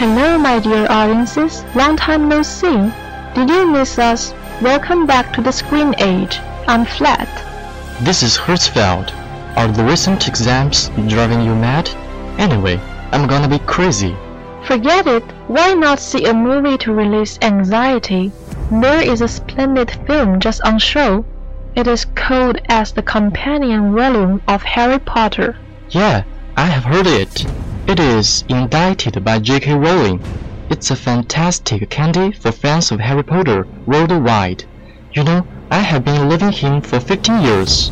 Hello, my dear audiences. Long time no see. Did you miss us? Welcome back to the screen age. I'm Flat. This is Hertzfeld. Are the recent exams driving you mad? Anyway, I'm gonna be crazy. Forget it. Why not see a movie to release anxiety? There is a splendid film just on show. It is called as the companion volume of Harry Potter. Yeah, I have heard it. It is indicted by J.K. Rowling. It's a fantastic candy for fans of Harry Potter worldwide. You know, I have been loving him for 15 years.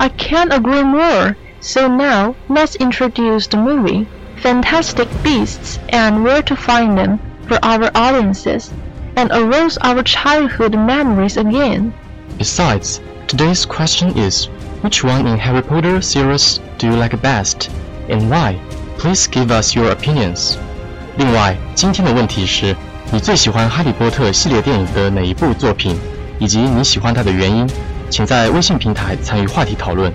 I can't agree more. So now, let's introduce the movie, Fantastic Beasts and Where to Find Them, for our audiences, and arouse our childhood memories again. Besides, today's question is, which one in Harry Potter series do you like best, and why? Please give us your opinions. 另外，今天的问题是，你最喜欢《哈利波特》系列电影的哪一部作品，以及你喜欢它的原因？请在微信平台参与话题讨论。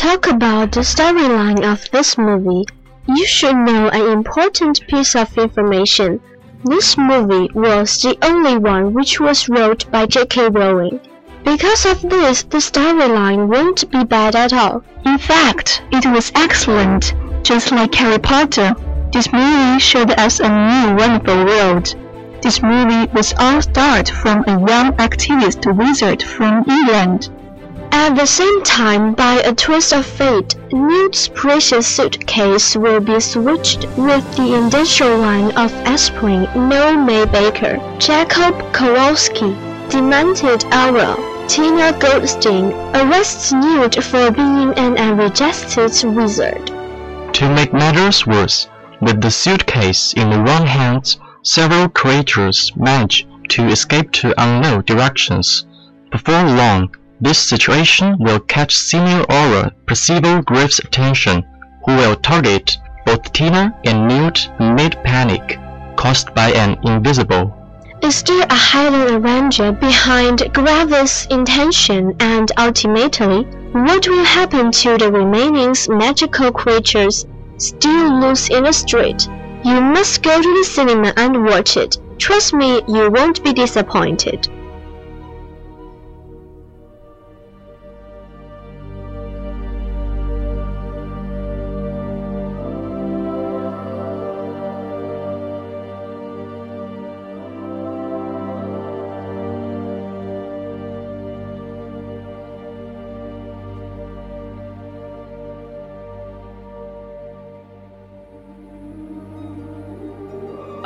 Talk about the storyline of this movie. You should know an important piece of information. This movie was the only one which was wrote by J.K. Rowling. Because of this, the storyline won't be bad at all. In fact, it was excellent. Just like Harry Potter, this movie showed us a new wonderful world. This movie was all start from a young activist wizard from England. At the same time, by a twist of fate, Newt's precious suitcase will be switched with the industrial one of aspirin No-Maj Baker, Jacob Kowalski, demented Auror, Tina Goldstein arrests Newt for being an unregistered wizard. To make matters worse, with the suitcase in the wrong hands, several creatures manage to escape to unknown directions. Before long, this situation will catch Senior Auror Percival Graves' attention, who will target both Tina and Newt mid panic, caused by an invisible. Is there a hidden arranger behind Gravis' intention and ultimately, what will happen to the remaining magical creatures still loose in the street? You must go to the cinema and watch it. Trust me, you won't be disappointed.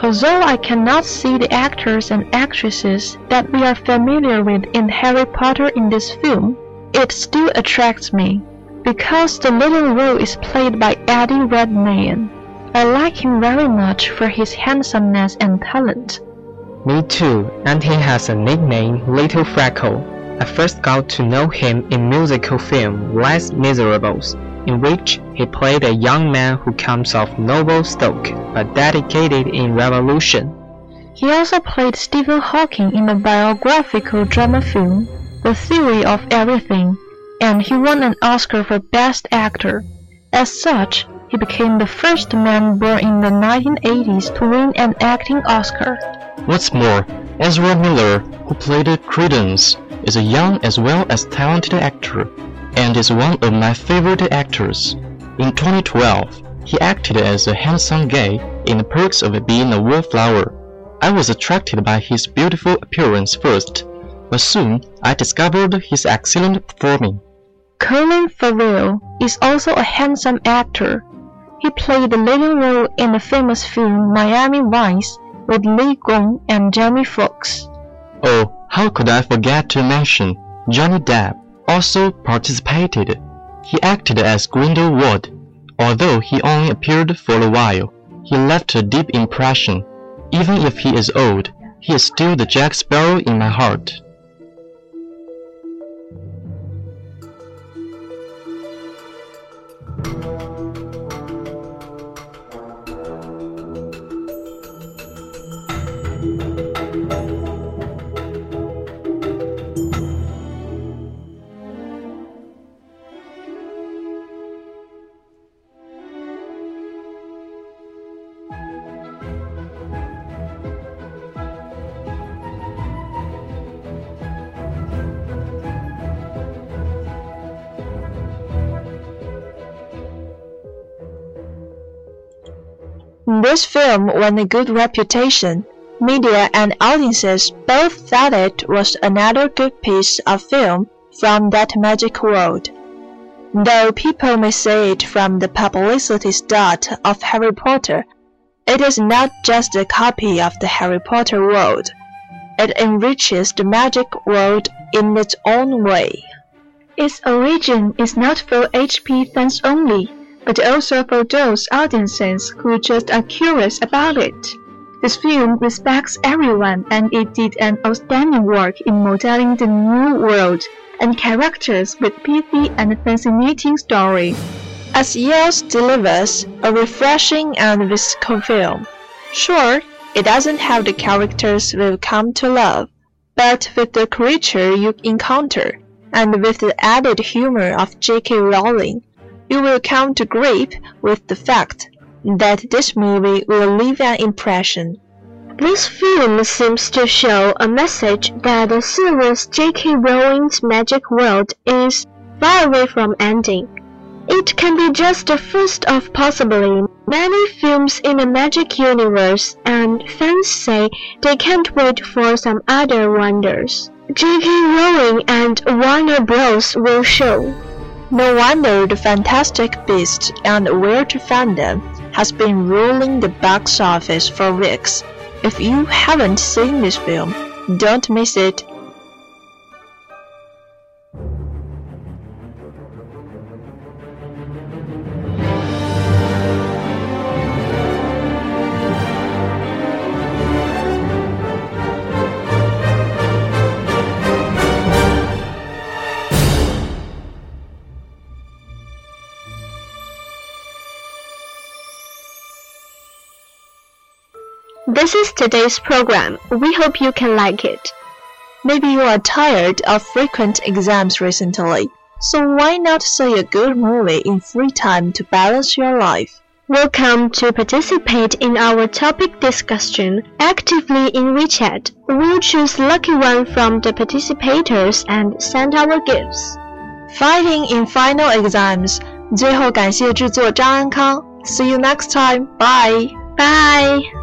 Although I cannot see the actors and actresses that we are familiar with in Harry Potter in this film, it still attracts me, because the little role is played by Eddie Redmayne. I like him very much for his handsomeness and talent. Me too, and he has a nickname Little Freckle. I first got to know him in musical film Les Miserables, in which he played a young man who comes of noble stock but dedicated in revolution. He also played Stephen Hawking in the biographical drama film The Theory of Everything, and he won an Oscar for Best Actor. As such, he became the first man born in the 1980s to win an acting Oscar. What's more, Ezra Miller, who played Credence, is a young as well as talented actor, and is one of my favorite actors. In 2012, he acted as a handsome gay in The Perks of Being a Wallflower. I was attracted by his beautiful appearance first, but soon I discovered his excellent performing. Colin Farrell is also a handsome actor. He played the leading role in the famous film Miami Vice with Li Gong and Jamie Foxx. Oh, how could I forget to mention Johnny Depp also participated. He acted as Grindelwald. Although he only appeared for a while, he left a deep impression. Even if he is old, he is still the Jack Sparrow in my heart. This film won a good reputation. Media and audiences both thought it was another good piece of film from that magic world. Though people may say it from the publicity stunt of Harry Potter, it is not just a copy of the Harry Potter world. It enriches the magic world in its own way. Its origin is not for HP fans only but also for those audiences who just are curious about it. This film respects everyone and it did an outstanding work in modeling the new world and characters with pithy and fascinating story. As Yes delivers a refreshing and whimsical film. Sure, it doesn't have the characters we've come to love, but with the creature you encounter, and with the added humor of J.K. Rowling, you will come to grips with the fact that this movie will leave an impression. This film seems to show a message that the series J.K. Rowling's Magic World is far away from ending. It can be just the first of possibly many films in the Magic universe, and fans say they can't wait for some other wonders. J.K. Rowling and Warner Bros. will show. No wonder the Fantastic Beasts and Where to Find Them has been ruling the box office for weeks. If you haven't seen this film, don't miss it. This is today's program. We hope you can like it. Maybe you are tired of frequent exams recently, so why not see a good movie in free time to balance your life? Welcome to participate in our topic discussion actively in WeChat. We'll choose lucky one from the participators and send our gifts. Fighting in final exams. 最后感谢制作张安康。See you next time. Bye. Bye.